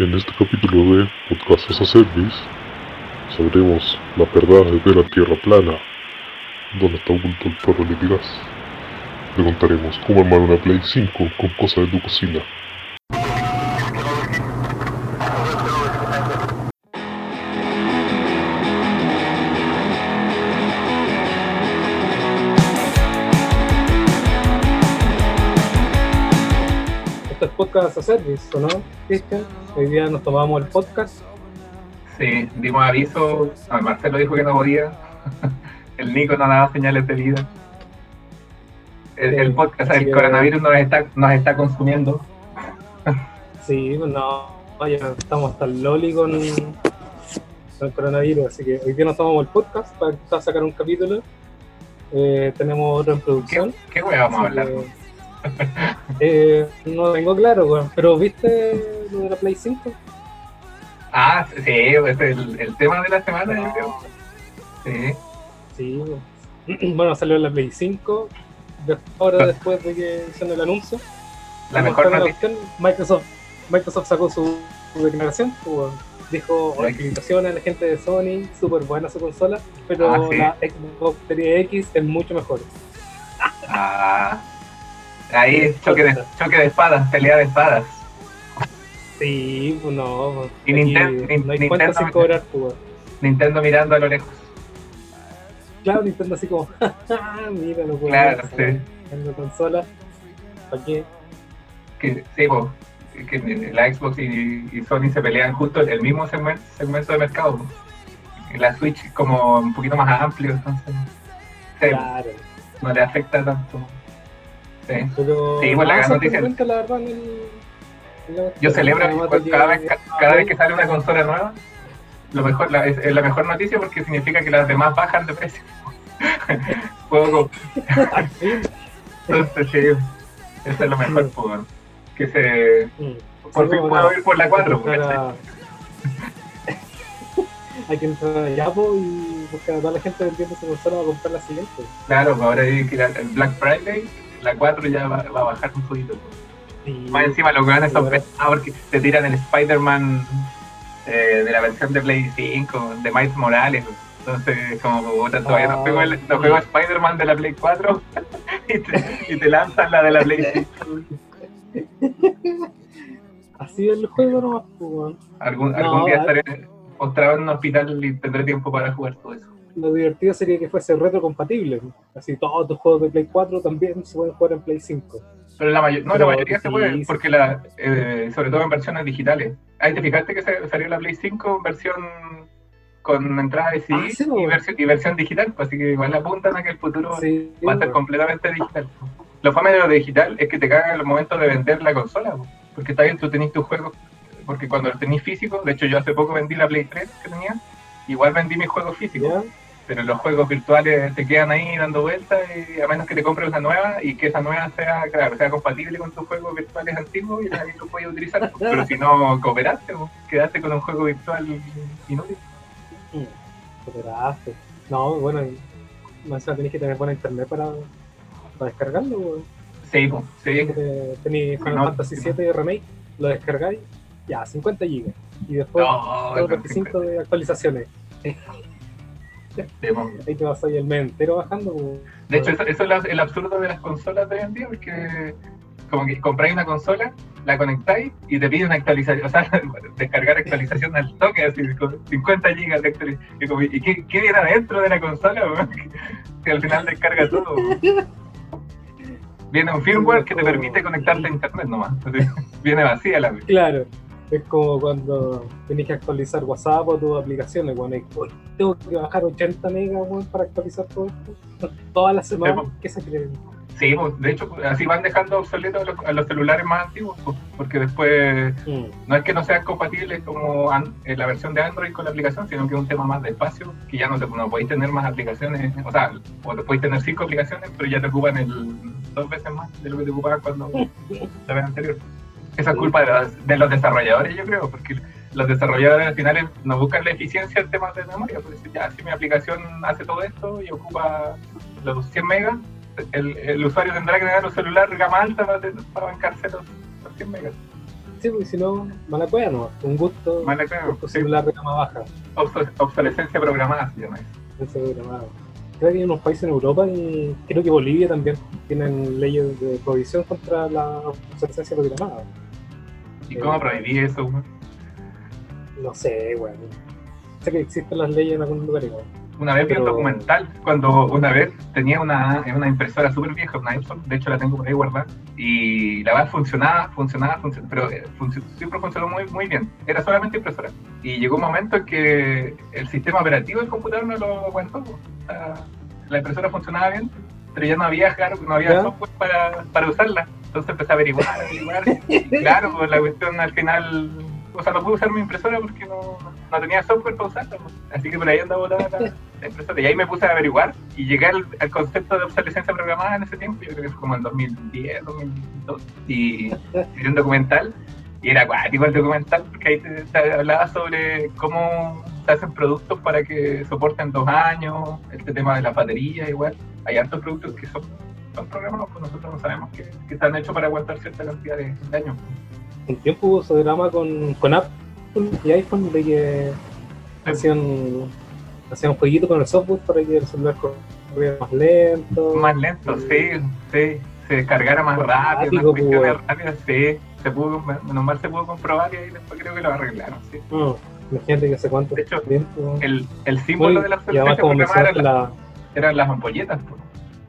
En este capítulo de Podcast as a Service sabremos la verdad de la Tierra plana, donde está oculto el perro de gas. Le contaremos cómo armar una Play 5 con cosas de tu cocina. Esto es Podcast a Service, ¿o no, Cristian? Hoy día nos tomamos el podcast. Sí, dimos aviso. A Marcelo dijo que no podía. El Nico no daba señales de vida. El, el podcast, el coronavirus nos está, nos está consumiendo. Sí, pues no, ya estamos hasta el loli con, con el coronavirus, así que hoy día nos tomamos el podcast para sacar un capítulo. Eh, tenemos otro en ¿Qué, producción. qué wea vamos a hablar? que, eh, no tengo claro, weón, pero ¿viste lo de la Play 5? Ah, sí, es el, el tema de la semana, yo creo. Sí. Sí, weón. bueno, salió la Play 5, de- ahora después de que hicieron el anuncio. La mejor noticia. Microsoft, Microsoft sacó su, su declaración, pues, bueno, dijo Right. felicitaciones a la gente de Sony, súper buena su consola, pero Ah, sí. la Xbox Series X es mucho mejor. Ah, ahí choque de, choque de espadas, pelea de espadas. Sí, pues no, pues, Y aquí Ninten- Nin- no hay Nintendo- sin cobrar, pues. Nintendo mirando a lo lejos. Claro, Nintendo así como, mira lo Claro, sí. en la consola, ¿para qué? que sí, po, que la Xbox y, y Sony se pelean justo el mismo segmento, segmento de mercado. po. La Switch como un poquito más amplio, entonces sí, Claro, no le afecta tanto. Sí. pero Sí, pues, la gran noticia. la verdad, el- la- Yo celebro cada vez, ca- cada vez que sale una consola nueva, lo mejor, la, es, la mejor noticia porque significa que las demás bajan de precio. Fin. entonces sí, eso es lo mejor, po, weón. que se Mm. por Sí, fin puedo ir por la 4, hay que entrar a- Hay que entrar a Yapo y buscar a toda la gente vendiendo su consola para comprar la siguiente. Claro, pues ahora hay que ir al Black Friday, la 4 ya va, va a bajar un poquito. Y Más encima los grandes son Ahora- pesados porque te tiran el Spider-Man eh, de la versión de Play 5, de Miles Morales. Entonces, como puta, todavía no Ah, juego, el, no sí. juego Spider-Man de la Play 4 y te, y te lanzan la de la Play 5. así es el juego nomás, pues. Algún, No, algún día ah. estaré postrado en un hospital y tendré tiempo para jugar todo eso. Lo divertido sería que fuese retrocompatible. Así todos tus juegos de Play 4 también se pueden jugar en Play 5. Pero la, mayo- no, Pero la mayoría se puede, porque la, eh, sobre todo en versiones digitales. Ahí te fijaste que salió la Play 5 en versión con entrada de CD Ah, sí, y, versión, y versión digital, pues, así que igual apuntan a que el futuro Sí, va a ser completamente digital. Lo fame de lo digital es que te cagan los momentos de vender la consola, po. porque está bien, tú tenés tus juegos, porque cuando los tenés físicos, de hecho yo hace poco vendí la Play 3 que tenía, igual vendí mis juegos físicos. Pero los juegos virtuales te quedan ahí dando vueltas y a menos que te compres la nueva y que esa nueva sea, claro, sea compatible con tus juegos virtuales antiguos y ahí lo puedes utilizar. Pero si no cooperaste, quedaste con un juego virtual inútil. Mm, superaste. No, bueno, más tenés que tener buena internet para, para descargarlo, weón. Sí, po, sí. Te- Tenéis Final No, Fantasy sí, VII Remake, lo descargáis, ya, 50 GB. Y después No, todos los con requisitos de actualizaciones. Ahí te vas ahí el mes entero bajando. weón. De hecho, eso, eso es el absurdo de las consolas de hoy en día, porque como que compráis una consola, la conectáis y te pide una actualización, o sea, descargar actualización al toque, así, con 50 gigas de actualización. Y, como, ¿y qué, qué viene adentro de la consola? Que al final descarga todo. Viene un firmware que te permite conectarte a internet nomás. Viene vacía la Claro, es como cuando tenés que actualizar WhatsApp o tus aplicaciones, weón. y, "Uy, Tengo que bajar 80 megas, para actualizar todo esto. Todas las semanas, Sí, ¿qué se creen? Sí, pues, de hecho, pues, así van dejando obsoletos a los, a los celulares más antiguos, pues, porque después Mm. no es que no sean compatibles como an- en la versión de Android con la aplicación, sino que es un tema más de espacio, que ya no, te, no podéis tener más aplicaciones, o sea, o te podéis tener cinco aplicaciones, pero ya te ocupan el, dos veces más de lo que te ocupaban cuando la vez anterior. Esa es culpa de los, de los desarrolladores, yo creo, porque los desarrolladores al final no buscan la eficiencia en temas de memoria, pues ya si mi aplicación hace todo esto y ocupa los 100 megas, el, el usuario tendrá que tener un celular gama alta para, para bancarse los, los 100 megas. Sí, porque si no, mala cueva no. Un gusto. Mala cueva, gusto sí. celular de gama baja. Obs- obsolescencia programada se llama eso. ese programado. Creo que hay unos países en Europa y creo que Bolivia también tienen leyes de prohibición contra la obsolescencia programada. ¿Y cómo prohibí eso? weón? No sé, bueno. Sé que existen las leyes en algunos lugares. weón. Una vez vi un documental, cuando una vez tenía una, una impresora súper vieja, una Epson, de hecho la tengo por ahí guardada, y la verdad funcionaba, funcionaba, funcionaba, pero eh, func- siempre funcionó muy, muy bien, era solamente impresora. Y llegó un momento en que el sistema operativo del computador no lo aguantó, la impresora funcionaba bien, pero ya no había, no había ¿Ya? software para, para usarla. Entonces empecé a averiguar, averiguar, y claro, pues la cuestión al final, o sea, no pude usar mi impresora porque no, no tenía software para usarla, pues. así que por ahí andaba la, la impresora. Y ahí me puse a averiguar y llegué al, al concepto de obsolescencia programada en ese tiempo, yo creo que fue como en 2010, 2012, y vi un documental, y era acuático el documental, porque ahí te, te hablaba sobre cómo se hacen productos para que soporten dos años, este tema de las baterías igual, hay hartos productos que son, son programados, pues nosotros no sabemos que, que están hechos para aguantar cierta cantidad de, de años. Un tiempo hubo ese drama con, con Apple y iPhone de que hacían, hacían un jueguito con el software para que el celular corriera más lento. Más lento, sí, sí, se descargara más rápido, cuestiones pues. rápidas, sí, se pudo, menos mal se pudo comprobar y ahí después creo que lo arreglaron, sí. No, imagínate que hace cuánto De hecho, tiempo. El, el símbolo de la y obsolescencia programada eran, la, eran las ampolletas. pues.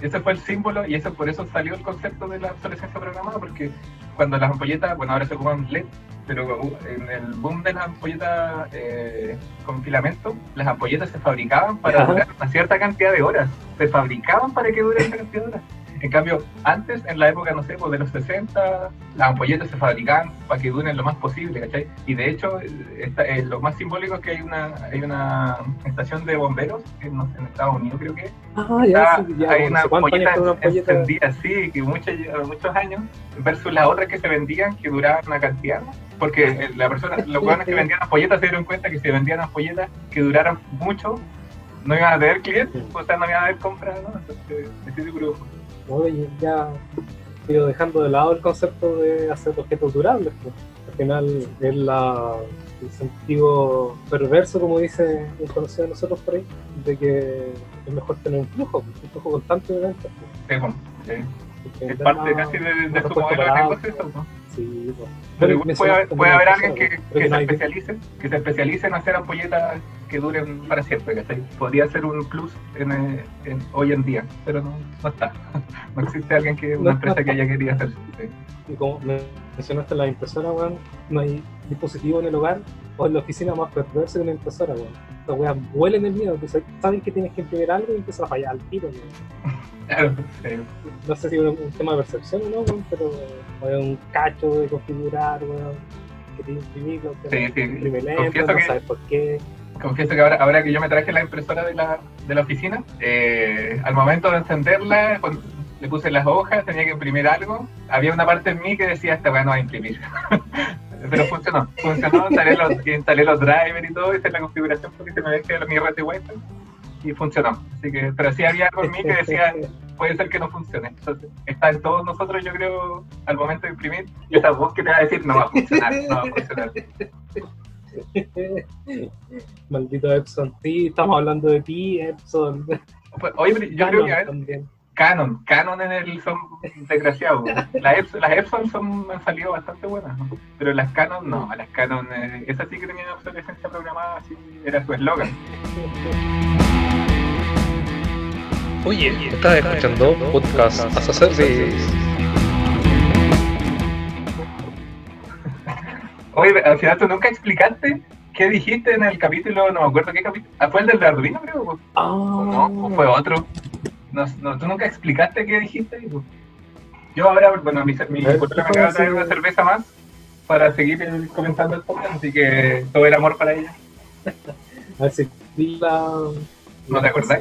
Ese fue el símbolo y eso por eso salió el concepto de la obsolescencia programada, porque cuando las ampolletas, bueno, ahora se ocupan LED, pero uh, en el boom de las ampolletas eh, con filamento, las ampolletas se fabricaban para Ajá. durar una cierta cantidad de horas. Se fabricaban para que dure esa cantidad de horas. En cambio, antes, en la época, no sé, pues de los 60, las ampolletas se fabricaban para que duren lo más posible, ¿cachai? Y de hecho, esta- eh, lo más simbólico es que hay una, hay una estación de bomberos en, no sé, en Estados Unidos, creo que, Ah, ya, sí, ya, hay una ampolleta una ampolleta. encendida, sí, que muchos, muchos años, versus las otras que se vendían que duraban una cantidad, porque eh, la persona, los hueones que vendían ampolletas se dieron cuenta que si vendían ampolletas que duraran mucho, no iban a tener clientes, o sea, no iban a haber compras, ¿no? Entonces, estoy Oye, ya ido dejando de lado el concepto de hacer objetos durables. pues. Al final es la, el sentido perverso, como dice un conocido de nosotros por ahí, de que es mejor tener un flujo, pues, un flujo constante de ventas. pues, Sí, bueno, sí. porque Es vender parte más- casi de, de repuesto modelo de negocio, ¿no? Sí, pues. Pero puede haber, mencionaste puede haber alguien que, que se especialice, que se especialice en hacer ampolletas que duren para siempre, ¿cachai? Podría ser un plus en, eh, en- hoy en día, pero no, no está. No existe alguien que, una No empresa que haya querido hacer. Y como men- mencionaste la impresora, weón, no hay dispositivo en el hogar o en la oficina más perversa que una impresora, weón. Las weas huelen el miedo, pues saben que tienes que imprimir algo y empiezan a fallar al tiro, weón. Claro. No sé si es un, tema de percepción o no, weón, pero un cacho de configurar, weón, que imprimirlo, que Sí, sí. lento, no que- sabes por qué. Confieso que ahora, ahora que yo me traje la impresora de la, de la oficina, eh, al momento de encenderla, le puse las hojas, tenía que imprimir algo, había una parte en mí que decía, esta weá no va a imprimir. Pero funcionó, funcionó, instalé los, instalé los drivers y todo, hice la configuración porque se me dejé mi red de wifi y funcionó. Así que, pero sí había algo en mí que decía, puede ser que no funcione. Entonces, está en todos nosotros, yo creo, al momento de imprimir, esa voz que te va a decir, no va a funcionar, no va a funcionar. Maldito Epson, sí, estamos hablando de ti, Epson. Pues, Oye, pero yo creo que a ver, también. Canon, Canon en el son desgraciados. Las Epson, las Epson son, han salido bastante buenas, ¿no? pero las Canon no, las Canon, eh, esas sí que tenían obsolescencia programada, así era su eslogan. Oye, estás escuchando podcast as a service. Oye, al final tú nunca explicaste qué dijiste en el capítulo, no me acuerdo qué capítulo, ah, fue el del Arduino creo, o Ah, o no, o fue otro. No, no, tú nunca explicaste qué dijiste. Yo ahora, bueno, mi, mi Eh, me ¿qué acaba de traer una cerveza más para seguir comentando el podcast, así que todo el amor para ella. A ver si vi la. ¿No te acordás?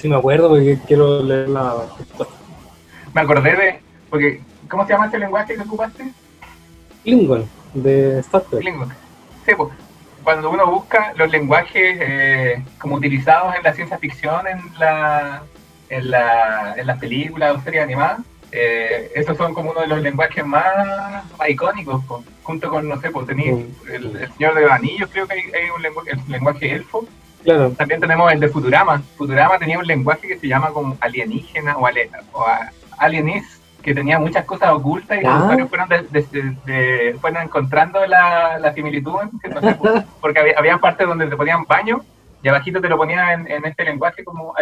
Sí, me acuerdo porque quiero leer la. Me acordé de, porque, ¿cómo se llama ese lenguaje que ocupaste? Klingon de Star Trek. Klingon. Sí, pues, cuando uno busca los lenguajes eh, como utilizados en la ciencia ficción, en la en la, en las películas o series animadas, eh, esos son como uno de los lenguajes más, más icónicos, junto con, no sé, pues tenéis Mm. el, el Señor de Anillos, creo que hay, hay un lenguaje, el lenguaje elfo. Claro. También tenemos el de Futurama. Futurama tenía un lenguaje que se llama como alienígena o, ale, o alienis, que tenía muchas cosas ocultas y Ah. los usuarios fueron, de- de- de- de- fueron encontrando la, la similitud, porque había, había partes donde te ponían baño y abajito te lo ponían en, en este lenguaje como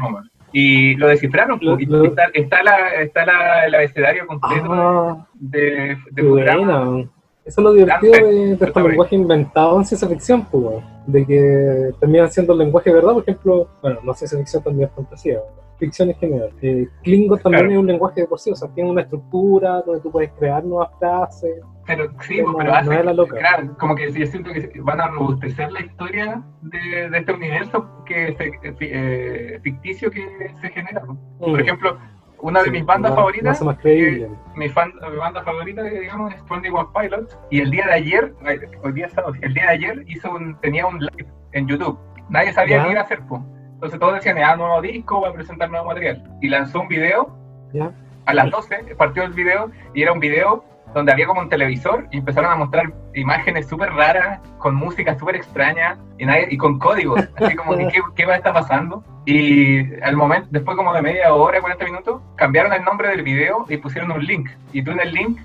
como- Y lo descifraron, Lo- y lo- está, está, la, está la, el abecedario completo Ah, de, Futurama. Eso es lo divertido de, de estos lenguajes inventados en ciencia ficción, pues, de que terminan siendo lenguaje de verdad, por ejemplo, bueno, no ciencia ficción también es fantasía, ficción en general. Eh, Klingon también Claro. es un lenguaje de por sí, o sea, tiene una estructura donde tú puedes crear nuevas frases. Pero sí, No, pero no hace, es la loca. claro, como que yo siento que van a robustecer la historia de, de este universo que se- eh, ficticio que se genera. ¿no? Por ejemplo, una de mis bandas. Más- favoritas, Más, creíble. mi, fan, mi banda favorita, digamos, es 21 Pilots, y el día de ayer, eh, hoy día sábado, el día de ayer hizo un, tenía un live en YouTube. Nadie sabía Ya. qué iba a hacer, pues. Entonces todos decían, ah, nuevo disco, va a presentar nuevo material. Y lanzó un video ¿Ya? a las 12 partió el video y era un video donde había como un televisor y empezaron a mostrar imágenes súper raras, con música súper extraña y, nadie- y con códigos, así como que qué, qué va a estar pasando. Y al momento, después como de media hora, 40 minutos, cambiaron el nombre del video y pusieron un link. Y tú en el link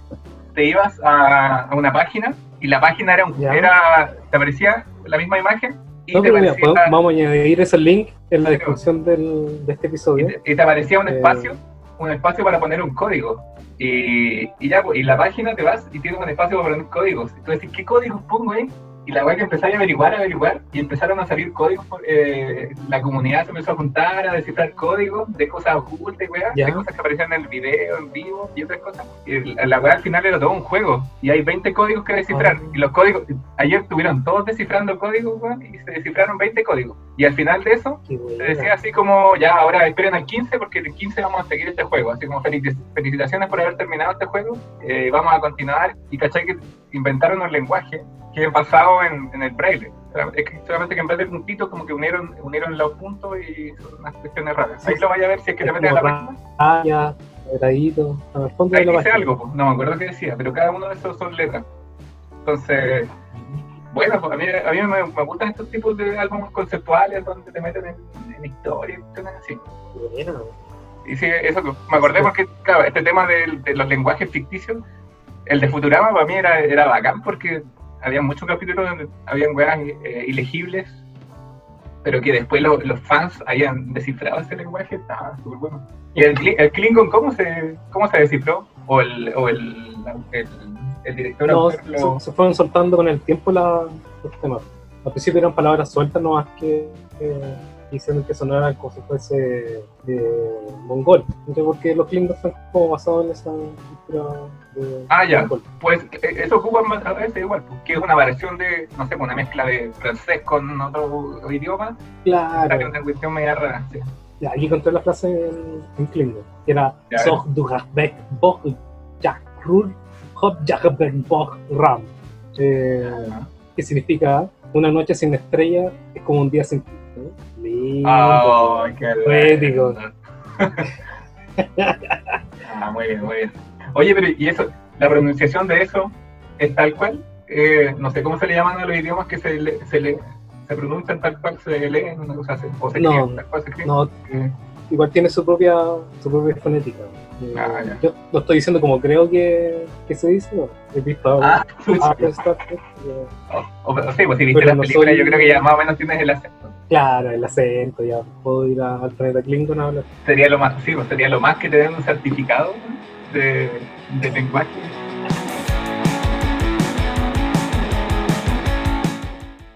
te ibas a, a una página y la página era, un, era te aparecía la misma imagen y No, te mira, vamos a añadir ese link en la descripción del, de este y episodio. te, y te aparecía un Eh. Un espacio para poner un código. Y, y ya, pues, y la página te vas y tienes un espacio para poner códigos. Decís, ¿qué códigos pongo ahí? Y la weá que empezáis a averiguar, a averiguar, y empezaron a salir códigos. por- eh, la comunidad se empezó a juntar, a descifrar códigos de cosas ocultas, weá, Ya. de cosas que aparecían en el video, en vivo y otras cosas. Y la, weá al final era todo un juego. Y hay 20 códigos que descifrar. Ah. Y los códigos, ayer estuvieron todos descifrando códigos, weón, y se descifraron 20 códigos. Y al final de eso, buena. decía así como, ya, ahora esperen al 15 porque el 15 vamos a seguir este juego. Así como felici- felicitaciones por haber terminado este juego. eh, vamos a continuar. Y cachai que inventaron un lenguaje que es en, en el braille. Es que solamente que en vez de puntitos como que unieron, unieron los puntos y son unas cuestiones raras. Ahí lo vaya a ver si es que te Es metes a la página. raya, cuadradito, en el fondo Ahí dice página. algo, pues. no me acuerdo qué decía, pero cada uno de esos son letras. Entonces, bueno, pues a mí, a mí me, me gustan estos tipos de álbumes conceptuales donde te meten en, en historia y cuestiones así. Qué buena. Y sí, eso que- me acordé porque, claro, este tema de, los lenguajes ficticios, el de Futurama para mí era, era bacán porque había muchos capítulos donde habían weas eh, ilegibles, pero que después lo- los fans habían descifrado ese lenguaje, estaba súper bueno. ¿Y el, el Klingon cómo se, cómo se descifró? ¿O el, o el, el, el director No, lo- se, se fueron soltando con el tiempo la, los temas. Al principio eran palabras sueltas nomás que, que hicieron que sonaran como si fuese eh, mongol. No sé por qué los Klingons están como basados en esa cultura de Ah, ya. mongol. Pues eh, eso ocupa más a veces igual, pues, que es una variación de, no sé, una mezcla de francés con otro idioma, Claro. Hay una cuestión media rara, sí. Ya, aquí encontré la frase en, en Klingon, que era. Zog du Rabek Bog Jak Rul Hop Jakabek Bog Ram. Eh, que significa una noche sin estrella es como un día sin qué Poético. Ah, muy bien, muy bien. Oye, pero ¿y eso? ¿La pronunciación de eso es tal cual? Eh, no sé cómo se le llaman a los idiomas que se, le, se, le, se pronuncian tal cual se leen, una cosa así, o se No, escriben tal cual se. No, Eh, igual tiene su propia, su propia fonética. Eh, Ah, yo lo estoy diciendo como creo que, que se dice. ¿no? He visto ah, a Star Trek, eh, o, o sí, pues si viste la no película, soy- yo creo que ya más o menos tienes el acento. Claro, el acento, ya puedo ir a- al planeta Klingon a hablar. Sería lo más, sí, pues sería lo más que te den un certificado de, de lenguaje.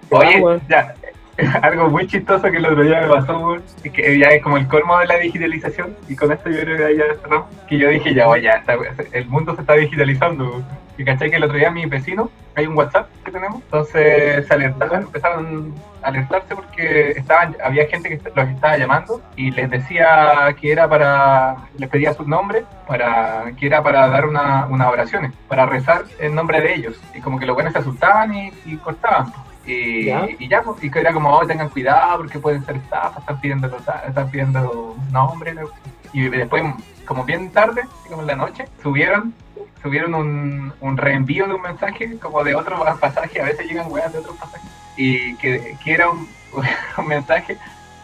Oye, Ah, bueno. ya, algo muy chistoso que el otro día me pasó, que ya es como el colmo de la digitalización, y con esto yo creo que ya cerramos, que yo dije, ya, oye, ya, está- el mundo se está digitalizando. Y caché que el otro día mi vecino, hay un WhatsApp que tenemos, entonces se alertaron, empezaron a alertarse porque estaban, había gente que los estaba llamando y les decía que era para, les pedía sus nombres, para, que era para dar una, unas oraciones, para rezar en nombre de ellos, y como que los buenos se asustaban y, y cortaban. Y ¿Ya? y ya, pues, y que era como, oh, tengan cuidado porque pueden ser estafas, están pidiendo, están pidiendo nombres. ¿no? Y después, como bien tarde, como en la noche, subieron subieron un, un reenvío de un mensaje como de otro pasaje, a veces llegan weas de otros pasajes, y que, que era un, un mensaje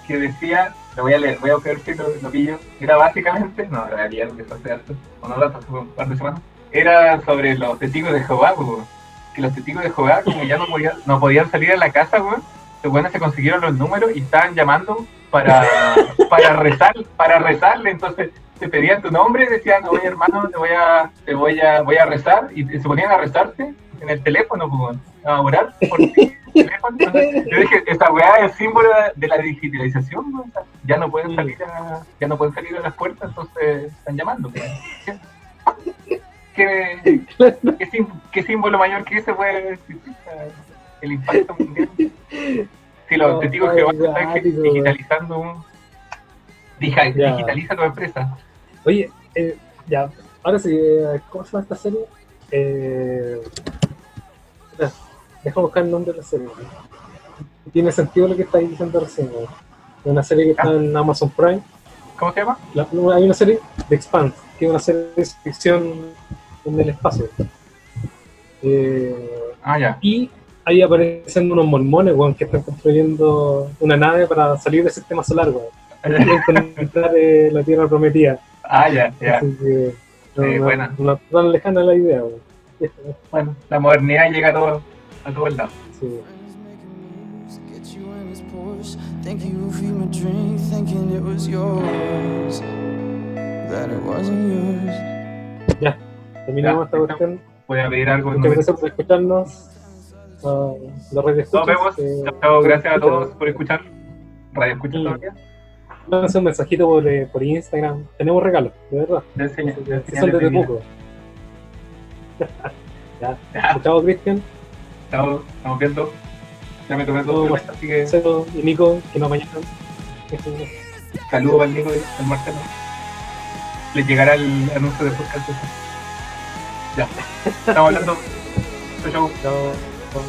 que decía, lo voy a leer, voy a buscar si lo, lo pillo, era básicamente, no, en realidad empezó hace harto, o no hace un par de semanas, era sobre los testigos de Jehová, weón. que los testigos de Jehová, como ya no podían, no podían salir a la casa, weón, los buenos se consiguieron los números y estaban llamando para, para rezar, para rezarle, entonces te pedían tu nombre y decían, oye hermano, te voy a, te voy a, voy a rezar, y se ponían a rezarte en el teléfono, a orar por ti. yo dije, esta weá es símbolo de la digitalización, ya no pueden salir a, ya no pueden salir a las puertas, entonces están llamando. ¿Qué, qué, sim- qué símbolo mayor que ese puede existir? El impacto mundial. Si los testigos Jehová ay, están gato, digitalizando un, dija- Ya. digitaliza tu empresa. Oye, eh, ya, ahora sí, eh, ¿cómo se llama esta serie? Eh, deja buscar el nombre de la serie. Tiene sentido lo que estáis diciendo recién. ¿no? Es una serie que está en Amazon Prime. ¿Cómo se llama? La- hay una serie de Expanse, que es una serie de ficción en el espacio. Eh, Ah, ya. y ahí aparecen unos mormones, weón, que están construyendo una nave para salir del sistema solar, weón. Eh, la Tierra prometida. Ah, ya, ya. Así que, no, Sí, no- buena. no lejana la idea. Bueno, la modernidad llega a todo, a todos lados. Sí. Get you my drink, thinking it was yours. That it wasn't yours. Terminamos Ya, esta cuestión. Voy a pedir algo. Muchas gracias por escucharnos. Uh, los redes Nos vemos. eh, Chao. Gracias a todos por escuchar. Radio Escucha todavía. Mándense un mensajito por, eh, por Instagram. Tenemos regalos, de verdad. Enseño son de poco. ya. Ya, Chao, Cristian, Chao, estamos viendo. Ya me tomé todo, Todo así que Marcelo y Nico, que nos mañanan. saludos al Nico y al Marcelo. Les llegará el anuncio de podcast. Ya, estamos hablando. Chau. Chao. Chao.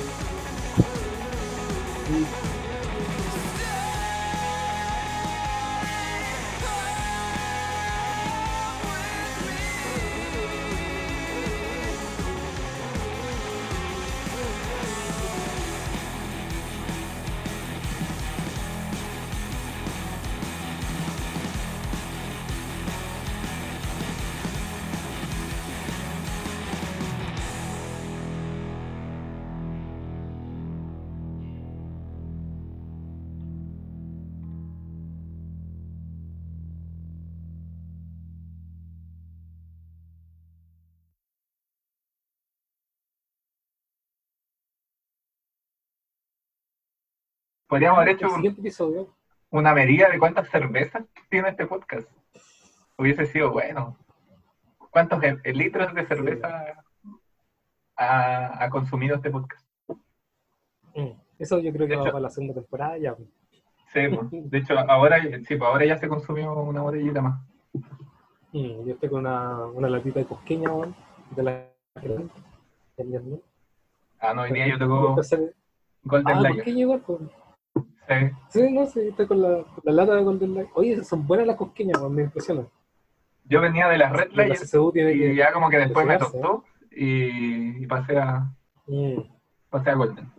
Podríamos haber hecho un- episodio. una medida de cuántas cervezas tiene este podcast. Hubiese sido bueno. ¿Cuántos e- litros de cerveza ha, ha consumido este podcast? Mm, Eso yo creo que De va hecho- para la segunda temporada ya. Sí, pues. de hecho, ahora, sí, pues, ahora ya se consumió una botellita más. Mm, yo estoy con una, una latita de cosqueña, weón, de la. Ah, no, hoy día yo tengo Golden Ah, Lager. cosqueña igual, pues. Sí. Sí, no, sí, estoy con la, con la lata de Golden Light. Oye, son buenas las weón, me impresiona. Yo venía de las Red La CSU tiene y que... ya como que después me despegarse, tostó y, y pasé, a, Mm. pasé a Golden.